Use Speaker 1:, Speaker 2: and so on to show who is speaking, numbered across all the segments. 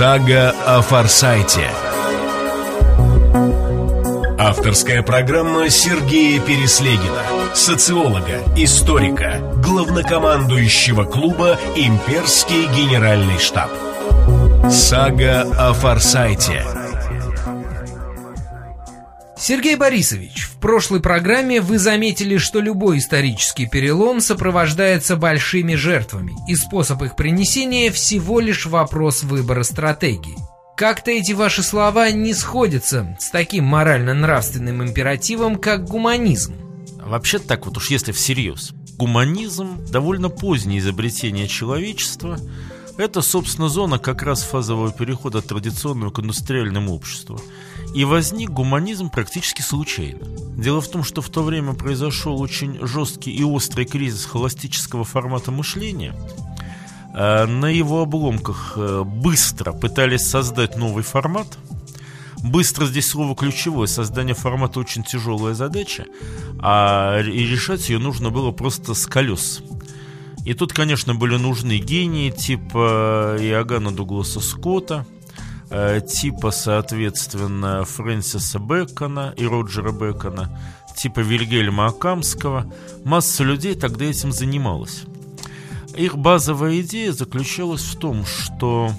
Speaker 1: Сага о Форсайте. Авторская программа Сергея Переслегина, социолога, историка, главнокомандующего клуба «Имперский генеральный штаб». Сага о Форсайте.
Speaker 2: Сергей Борисович, в прошлой программе вы заметили, что любой исторический перелом сопровождается большими жертвами, и способ их принесения всего лишь вопрос выбора стратегии. Как-то эти ваши слова не сходятся с таким морально-нравственным императивом, как гуманизм.
Speaker 3: Вообще так вот уж если всерьез. Гуманизм – довольно позднее изобретение человечества. Это, собственно, зона как раз фазового перехода от традиционного к индустриальному обществу. И возник гуманизм практически случайно. Дело в том, что в то время произошел очень жесткий и острый кризис холостического формата мышления. А на его обломках э, быстро пытались создать новый формат. Быстро здесь слово ключевое. Создание формата очень тяжелая задача, а и решать ее нужно было просто с колес. И тут, конечно, были нужны гении типа Иоганна Дугласа Скотта, Э, типа, соответственно, Фрэнсиса Бэкона и Роджера Бэкона, типа Вильгельма Акамского. Масса людей тогда этим занималась. Их базовая идея заключалась в том, что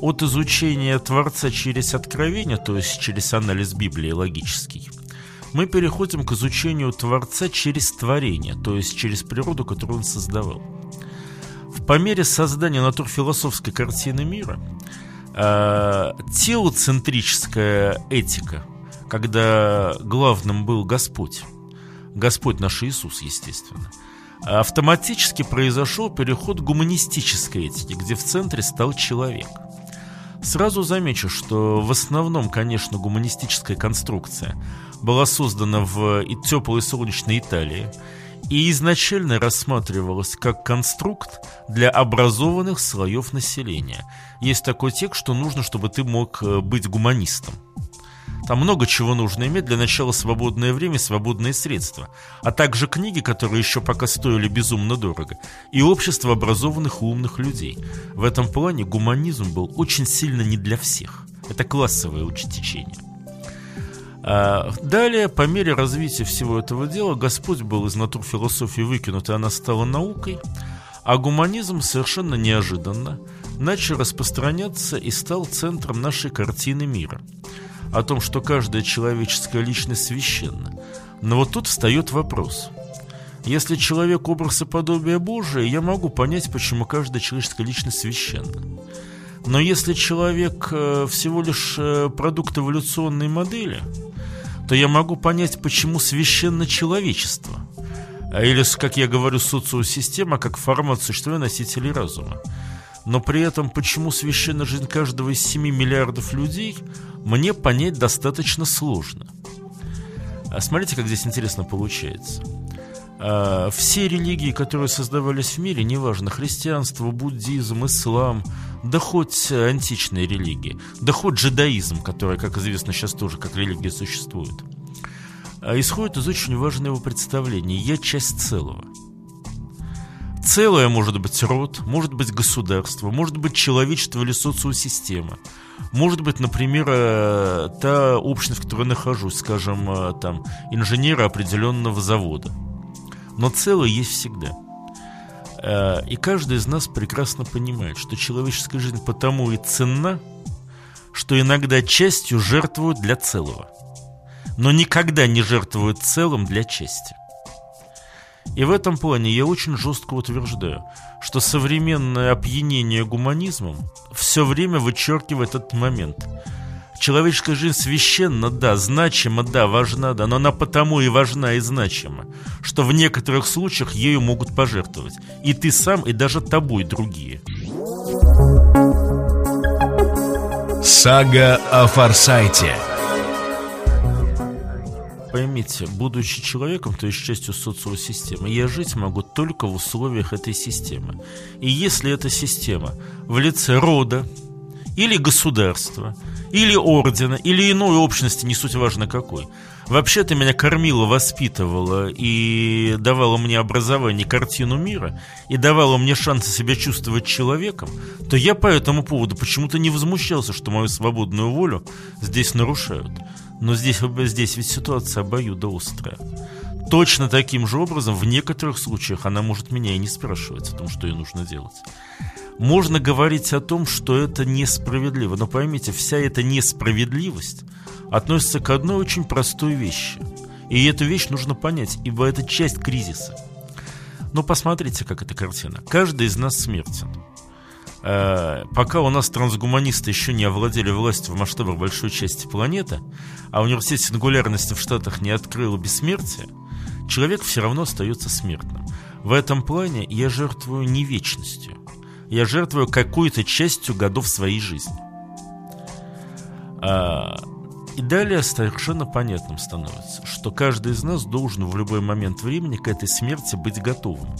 Speaker 3: от изучения Творца через откровение, то есть через анализ Библии логический, мы переходим к изучению Творца через творение, то есть через природу, которую он создавал. По мере создания натурфилософской картины мира – э, теоцентрическая этика, когда главным был Господь, Господь наш Иисус, естественно, автоматически произошел переход к гуманистической этике, где в центре стал человек. Сразу замечу, что в основном, конечно, гуманистическая конструкция была создана в теплой солнечной Италии и изначально рассматривалась как конструкт для образованных слоев населения. Есть такой текст, что нужно, чтобы ты мог э, быть гуманистом. Там много чего нужно иметь. Для начала свободное время, свободные средства. А также книги, которые еще пока стоили безумно дорого. И общество образованных и умных людей. В этом плане гуманизм был очень сильно не для всех. Это классовое течение. А, далее, по мере развития всего этого дела, Господь был из натур философии выкинут, и она стала наукой, а гуманизм совершенно неожиданно начал распространяться и стал центром нашей картины мира. О том, что каждая человеческая личность священна. Но вот тут встает вопрос. Если человек образ и подобие Божие, я могу понять, почему каждая человеческая личность священна. Но если человек э, всего лишь э, продукт эволюционной модели, то я могу понять, почему священно человечество. А или, как я говорю, социосистема как формат существования носителей разума. Но при этом, почему священна жизнь каждого из 7 миллиардов людей, мне понять достаточно сложно. А смотрите, как здесь интересно получается. А, все религии, которые создавались в мире, неважно, христианство, буддизм, ислам, да хоть античные религии, да хоть джедаизм, который, как известно, сейчас тоже как религия существует, а, исходит из очень важного представления «я часть целого». Целое может быть род, может быть государство, может быть человечество или социосистема. Может быть, например, э, та общность, в которой я нахожусь, скажем, э, там, инженера определенного завода. Но целое есть всегда. Э, и каждый из нас прекрасно понимает, что человеческая жизнь потому и ценна, что иногда частью жертвуют для целого. Но никогда не жертвуют целым для чести. И в этом плане я очень жестко утверждаю, что современное опьянение гуманизмом все время вычеркивает этот момент. Человеческая жизнь священна, да, значима, да, важна, да, но она потому и важна и значима, что в некоторых случаях ею могут пожертвовать. И ты сам, и даже тобой другие.
Speaker 1: Сага о Форсайте
Speaker 3: поймите, будучи человеком, то есть частью социальной системы, я жить могу только в условиях этой системы. И если эта система в лице рода, или государства, или ордена, или иной общности, не суть важно какой, вообще-то меня кормила, воспитывала и давала мне образование, картину мира, и давала мне шансы себя чувствовать человеком, то я по этому поводу почему-то не возмущался, что мою свободную волю здесь нарушают. Но здесь, здесь ведь ситуация обоюдоострая. Точно таким же образом в некоторых случаях она может меня и не спрашивать о том, что ей нужно делать. Можно говорить о том, что это несправедливо, но поймите, вся эта несправедливость относится к одной очень простой вещи. И эту вещь нужно понять, ибо это часть кризиса. Но посмотрите, как эта картина. Каждый из нас смертен. Э, пока у нас трансгуманисты еще не овладели властью в масштабах большой части планеты, а университет сингулярности в Штатах не открыл бессмертие, человек все равно остается смертным. В этом плане я жертвую не вечностью. Я жертвую какой-то частью годов своей жизни. А, и далее совершенно понятным становится, что каждый из нас должен в любой момент времени к этой смерти быть готовым.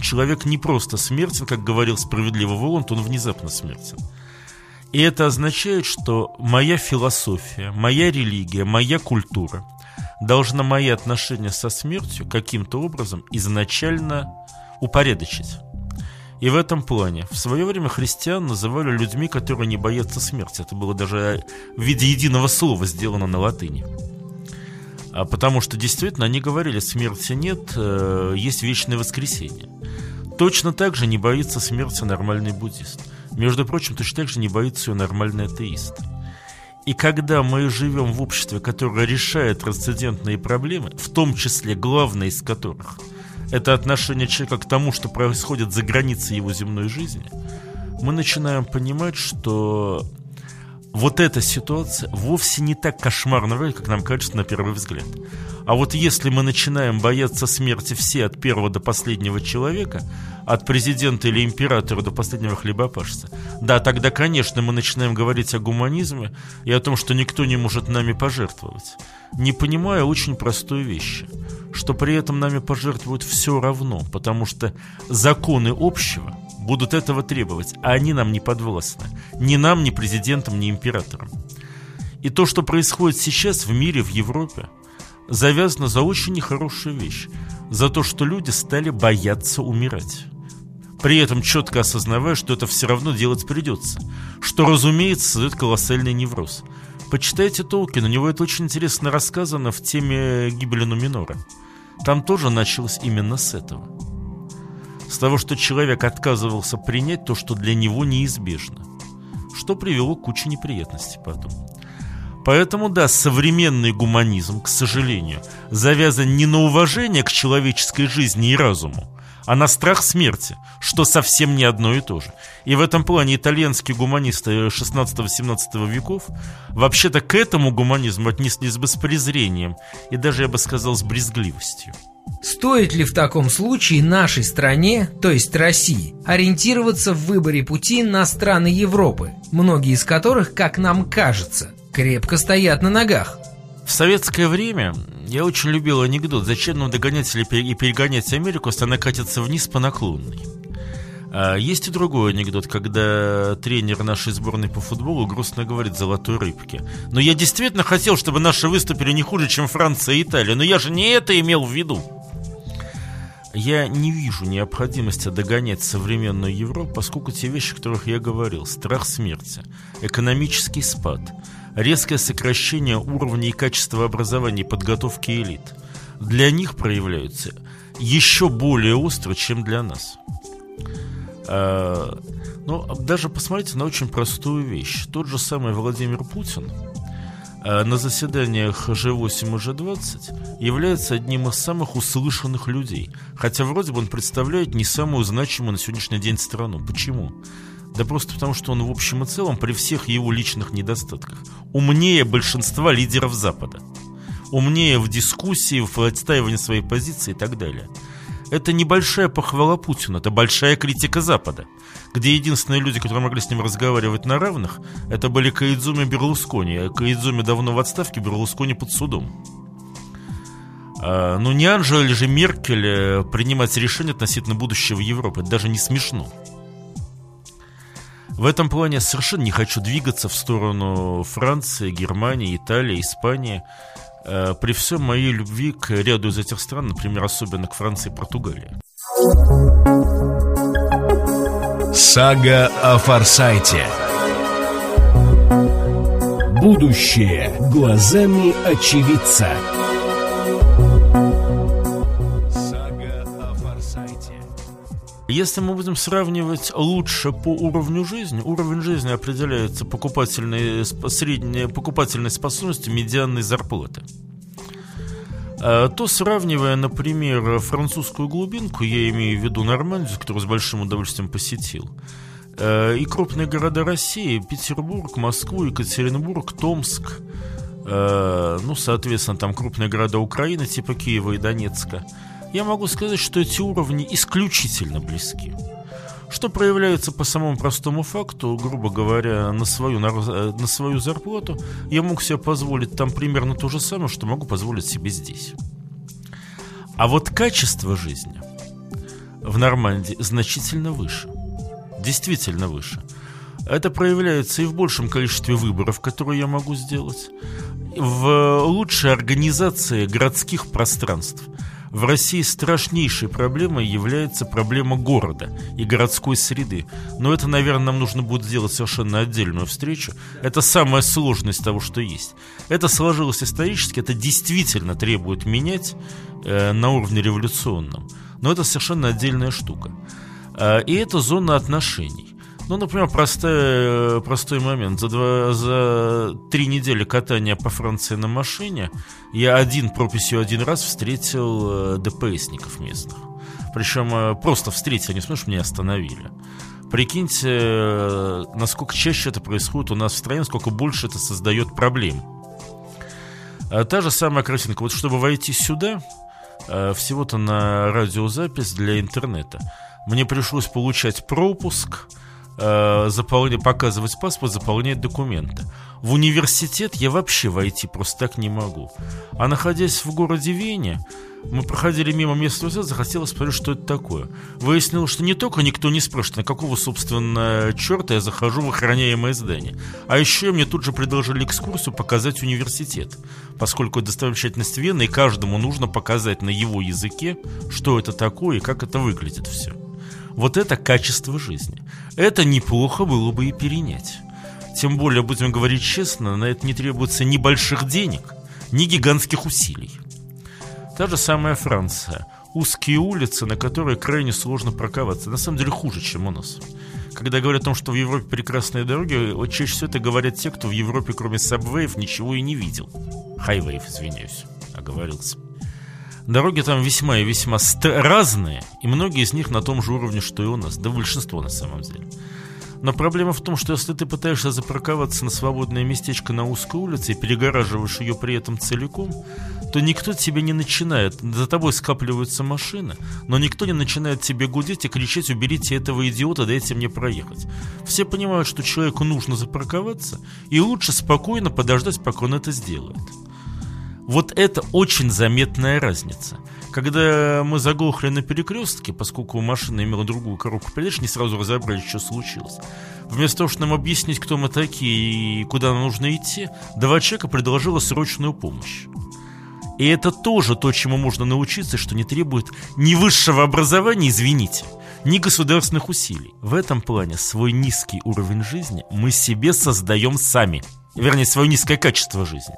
Speaker 3: Человек не просто смертен, как говорил справедливо Воланд, он внезапно смертен. И это означает, что моя философия, моя религия, моя культура должна мои отношения со смертью каким-то образом изначально упорядочить. И в этом плане в свое время христиан называли людьми, которые не боятся смерти. Это было даже в виде единого слова сделано на латыни. А потому что действительно они говорили, смерти нет, э, есть вечное воскресенье. Точно так же не боится смерти нормальный буддист. Между прочим, точно так же не боится ее нормальный атеист. И когда мы живем в обществе, которое решает трансцендентные проблемы, в том числе главной из которых – это отношение человека к тому, что происходит за границей его земной жизни, мы начинаем понимать, что вот эта ситуация вовсе не так кошмарна, как нам кажется на первый взгляд. А вот если мы начинаем бояться смерти все от первого до последнего человека, от президента или императора до последнего хлебопашца, да, тогда, конечно, мы начинаем говорить о гуманизме и о том, что никто не может нами пожертвовать, не понимая очень простой вещи, что при этом нами пожертвуют все равно, потому что законы общего будут этого требовать, а они нам не подвластны. Ни нам, ни президентам, ни императорам. И то, что происходит сейчас в мире, в Европе – завязано за очень нехорошую вещь. За то, что люди стали бояться умирать. При этом четко осознавая, что это все равно делать придется. Что, разумеется, создает колоссальный невроз. Почитайте Толкина, у него это очень интересно рассказано в теме гибели Нуминора. Там тоже началось именно с этого. С того, что человек отказывался принять то, что для него неизбежно. Что привело к куче неприятностей потом. Поэтому, да, современный гуманизм, к сожалению, завязан не на уважение к человеческой жизни и разуму, а на страх смерти, что совсем не одно и то же. И в этом плане итальянские гуманисты 16-17 веков вообще-то к этому гуманизму отнеслись бы с презрением и даже, я бы сказал, с брезгливостью.
Speaker 2: Стоит ли в таком случае нашей стране, то есть России, ориентироваться в выборе пути на страны Европы, многие из которых, как нам кажется, крепко стоят на ногах.
Speaker 3: В советское время я очень любил анекдот «Зачем нам догонять и перегонять Америку, если она катится вниз по наклонной?» а Есть и другой анекдот, когда тренер нашей сборной по футболу грустно говорит «золотой рыбке». Но я действительно хотел, чтобы наши выступили не хуже, чем Франция и Италия, но я же не это имел в виду. Я не вижу необходимости догонять современную Европу, поскольку те вещи, о которых я говорил, страх смерти, экономический спад – резкое сокращение уровня и качества образования и подготовки элит для них проявляются еще более остро, чем для нас. А, ну, даже посмотрите на очень простую вещь. Тот же самый Владимир Путин а, на заседаниях G8 и G20 является одним из самых услышанных людей. Хотя вроде бы он представляет не самую значимую на сегодняшний день страну. Почему? Да просто потому, что он в общем и целом, при всех его личных недостатках, умнее большинства лидеров Запада. Умнее в дискуссии, в отстаивании своей позиции и так далее. Это небольшая похвала Путину, это большая критика Запада, где единственные люди, которые могли с ним разговаривать на равных, это были Каидзуми и Берлускони. А Каидзуми давно в отставке, Берлускони под судом. А, ну не Анжела же Меркель э, принимать решения относительно будущего Европы, это даже не смешно. В этом плане совершенно не хочу двигаться в сторону Франции, Германии, Италии, Испании. э, при всем моей любви к ряду из этих стран, например, особенно к Франции и Португалии.
Speaker 1: Сага о Форсайте. Будущее глазами очевидца.
Speaker 3: Если мы будем сравнивать лучше по уровню жизни, уровень жизни определяется покупательной, средней покупательной способностью медианной зарплаты. А, То сравнивая, например, французскую глубинку, я имею в виду Нормандию, которую с большим удовольствием посетил, э, и крупные города России, Петербург, Москву, Екатеринбург, Томск, э, ну, соответственно, там крупные города Украины, типа Киева и Донецка, я могу сказать, что эти уровни исключительно близки. Что проявляется по самому простому факту, грубо говоря, на свою, нар- э, на свою зарплату, я мог себе позволить там примерно то же самое, что могу позволить себе здесь. А вот качество жизни в Нормандии значительно выше. Действительно выше. Это проявляется и в большем количестве выборов, которые я могу сделать, в лучшей организации городских пространств. В России страшнейшей проблемой является проблема города и городской среды. Но это, наверное, нам нужно будет сделать совершенно отдельную встречу. Это самая сложность того, что есть. Это сложилось исторически, это действительно требует менять э, на уровне революционном. Но это совершенно отдельная штука. А, И это зона отношений. Ну, например, простой, простой момент. За, два, за три недели катания по Франции на машине я один прописью один раз встретил э, ДПСников местных. Причем э, просто встретил, не смешно, меня остановили. Прикиньте, э, насколько чаще это происходит у нас в стране, насколько больше это создает проблем. А Та же самая картинка. Вот чтобы войти сюда, э, всего-то на радиозапись для интернета, мне пришлось получать пропуск, э, заполнять, показывать паспорт, заполнять документы. В университет я вообще войти просто так не могу. А находясь в городе Вене, мы проходили мимо местного университета, захотелось посмотреть, что это такое. Выяснилось, что не только никто не спрашивает, на какого, собственно, черта я захожу в охраняемое здание, а еще мне тут же предложили экскурсию показать университет, поскольку это достопримечательность Вены, и каждому нужно показать на его языке, что это такое и как это выглядит все. Вот это качество жизни. Это неплохо было бы и перенять. Тем более, будем говорить честно, на это не требуется ни больших денег, ни гигантских усилий. Та же самая Франция. Узкие улицы, на которые крайне сложно парковаться. На самом деле хуже, чем у нас. Когда говорят о том, что в Европе прекрасные дороги, вот чаще всего это говорят те, кто в Европе, кроме сабвеев, ничего и не видел. Хайвеев, извиняюсь, оговорился. Дороги там весьма и весьма разные, и многие из них на том же уровне, что и у нас. Да большинство на самом деле. Но проблема в том, что если ты пытаешься запарковаться на свободное местечко на узкой улице и перегораживаешь ее при этом целиком, то никто тебе не начинает. За тобой скапливаются машины, но никто не начинает тебе гудеть и кричать «уберите этого идиота, дайте мне проехать». Все понимают, что человеку нужно запарковаться, и лучше спокойно подождать, пока он это сделает. Вот это очень заметная разница. Когда мы заглохли на перекрестке, поскольку машина имела другую коробку передач, не сразу разобрали, что случилось. Вместо того, чтобы нам объяснить, кто мы такие и куда нам нужно идти, два человека предложила срочную помощь. И это тоже то, чему можно научиться, что не требует ни высшего образования, извините, ни государственных усилий. В этом плане свой низкий уровень жизни мы себе создаем сами. Вернее, свое низкое качество жизни.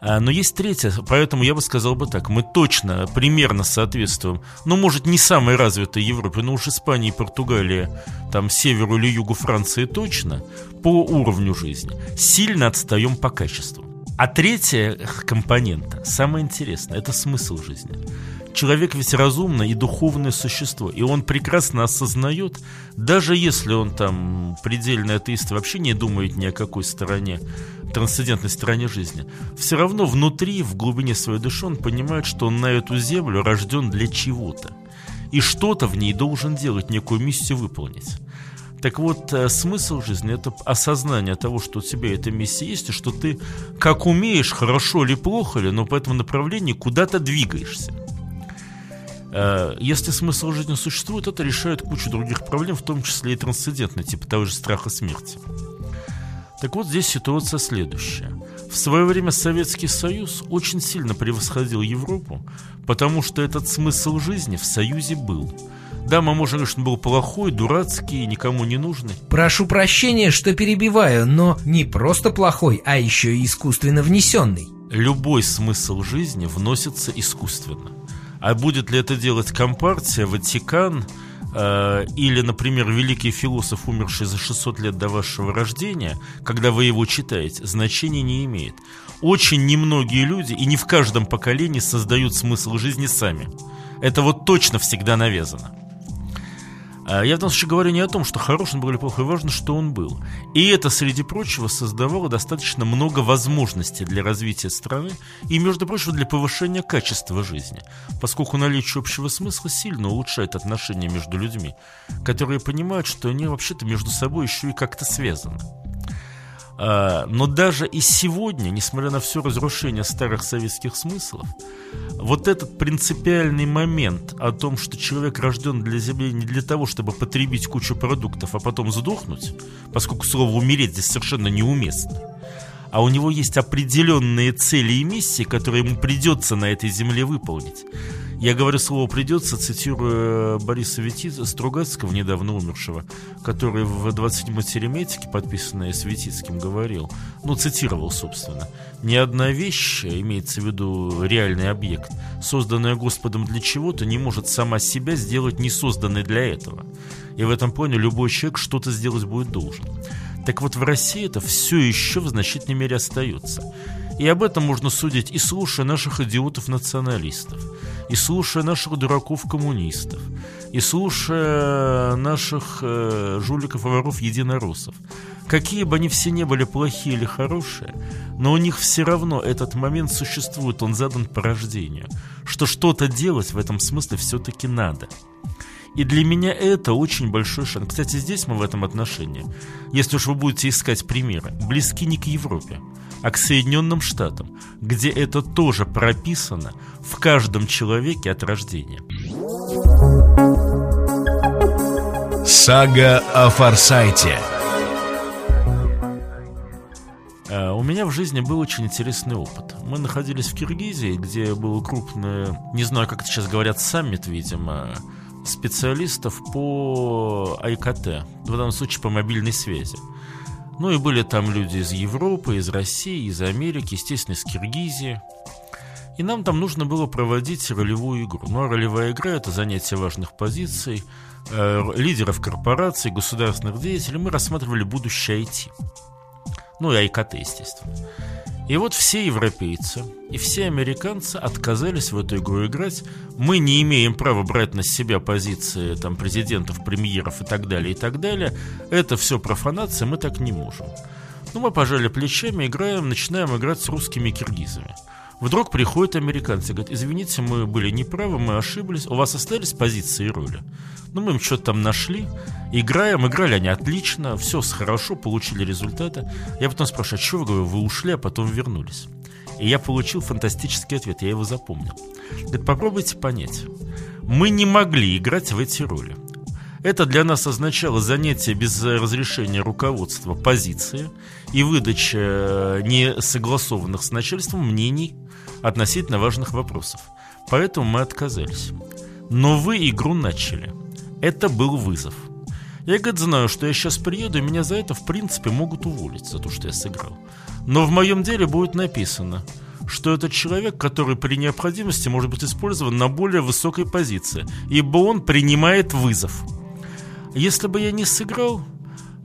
Speaker 3: А, Но есть третье, поэтому я бы сказал бы так. Мы точно, примерно соответствуем, ну, может, не самой развитой Европе, но уж Испания и Португалия, там, северу или югу Франции точно, по уровню жизни. Сильно отстаем по качеству. А третья компонента, самое интересное, это смысл жизни. Человек ведь разумное и духовное существо, и он прекрасно осознает, даже если он там предельный атеист вообще не думает ни о какой стороне, трансцендентной стороне жизни, все равно внутри, в глубине своей души он понимает, что он на эту землю рожден для чего-то. И что-то в ней должен делать, некую миссию выполнить. Так вот, э, смысл жизни – это осознание того, что у тебя эта миссия есть, и что ты, как умеешь, хорошо или плохо ли, но по этому направлению куда-то двигаешься. Э, Если смысл жизни существует, это решает кучу других проблем, в том числе и трансцендентной, типа того же страха смерти. Так вот, здесь ситуация следующая. В свое время Советский Союз очень сильно превосходил Европу, потому что этот смысл жизни в Союзе был. Да, что он был плохой, дурацкий, никому не нужный.
Speaker 2: Прошу прощения, что перебиваю, но не просто плохой, а еще и искусственно внесенный.
Speaker 3: Любой смысл жизни вносится искусственно. А будет ли это делать Компартия, Ватикан э, или, например, великий философ, умерший за 600 лет до вашего рождения, когда вы его читаете, значения не имеет. Очень немногие люди и не в каждом поколении создают смысл жизни сами. Это вот точно всегда навязано. А я в данном случае говорю не о том, что хорош он был или плохой, важно, что он был. И это, среди прочего, создавало достаточно много возможностей для развития страны и, между прочим, для повышения качества жизни, поскольку наличие общего смысла сильно улучшает отношения между людьми, которые понимают, что они вообще-то между собой еще и как-то связаны. А, но даже и сегодня, несмотря на все разрушение старых советских смыслов, вот этот принципиальный момент о том, что человек рожден для Земли не для того, чтобы потребить кучу продуктов, а потом сдохнуть, поскольку слово «умереть» здесь совершенно неуместно, а у него есть определенные цели и миссии, которые ему придется на этой земле выполнить. Я говорю слово «придется», цитируя Бориса Витица, Стругацкого, недавно умершего, который в 27-й Тереметике, подписанной Светицким, говорил, ну, цитировал, собственно, «Ни одна вещь, имеется в виду реальный объект, созданная Господом для чего-то, не может сама себя сделать не созданной для этого. И в этом плане любой человек что-то сделать будет должен». Так вот, в России это все еще в значительной мере остается. И об этом можно судить и слушая наших идиотов-националистов, и слушая наших дураков-коммунистов, и слушая наших э, жуликов и воров единороссов. Какие бы они все не были плохие или хорошие, но у них все равно этот момент существует, он задан по рождению, что что-то делать в этом смысле все-таки надо. И для меня это очень большой шанс. Кстати, здесь мы в этом отношении, если уж вы будете искать примеры, близки не к Европе, а к Соединенным Штатам, где это тоже прописано в каждом человеке от рождения.
Speaker 1: Сага о Форсайте.
Speaker 3: А, у меня в жизни был очень интересный опыт. Мы находились в Киргизии, где был крупный, не знаю, как это сейчас говорят, саммит, видимо, специалистов по АйКТ, в данном случае по мобильной связи. Ну и были там люди из Европы, из России, из Америки, естественно, из Киргизии. И нам там нужно было проводить ролевую игру. Ну а ролевая игра – это занятие важных позиций, э, лидеров корпораций, государственных деятелей. Мы рассматривали будущее IT. Ну и АйКТ, естественно. И вот все европейцы и все американцы отказались в эту игру играть. Мы не имеем права брать на себя позиции там, президентов, премьеров и так далее, и так далее. Это все профанация, мы так не можем. Ну, мы пожали плечами, играем, начинаем играть с русскими киргизами. Вдруг приходят американцы и говорят, извините, мы были неправы, мы ошиблись, у вас остались позиции и роли. Ну, мы им что-то там нашли, играем, играли они отлично, все хорошо, получили результаты. Я потом спрашиваю, а что вы, говорю, вы ушли, а потом вернулись? И я получил фантастический ответ, я его запомнил. Говорит, попробуйте понять. Мы не могли играть в эти роли. Это для нас означало занятие без разрешения руководства позиции и выдача э, несогласованных с начальством мнений относительно важных вопросов. Поэтому мы отказались. Но вы игру начали. Это был вызов. Я, говорит, знаю, что я сейчас приеду, и меня за это, в принципе, могут уволить, за то, что я сыграл. Но в моем деле будет написано, что это человек, который при необходимости может быть использован на более высокой позиции, ибо он принимает вызов. Если бы я не сыграл,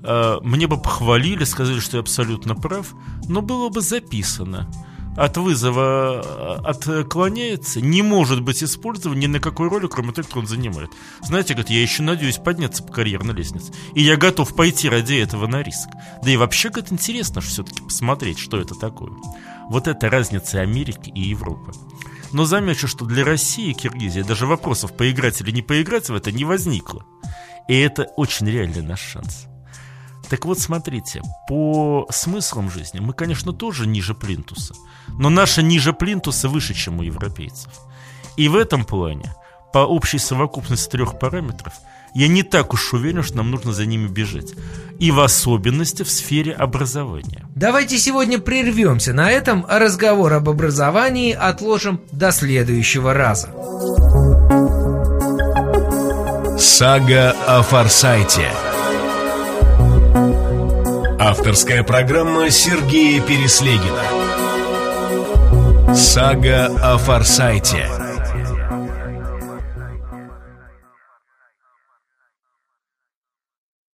Speaker 3: э, мне бы похвалили, сказали, что я абсолютно прав, но было бы записано – от вызова э, отклоняется, не может быть использован ни на какой роли, кроме той, кто он занимает. Знаете, говорит, я еще надеюсь подняться по карьерной лестнице. И я готов пойти ради этого на риск. Да и вообще, говорит, интересно все-таки посмотреть, что это такое. Вот это разница Америки и Европы. Но замечу, что для России и Киргизии даже вопросов поиграть или не поиграть в это не возникло. И это очень реальный наш шанс. Так вот, смотрите, по смыслам жизни мы, конечно, тоже ниже плинтуса, но наша ниже плинтуса выше, чем у европейцев. И в этом плане, по общей совокупности трех параметров, я не так уж уверен, что нам нужно за ними бежать. И в особенности в сфере образования.
Speaker 2: Давайте сегодня прервемся на этом, а разговор об образовании отложим до следующего раза.
Speaker 1: Сага о Форсайте. Авторская программа Сергея Переслегина. Сага о Форсайте.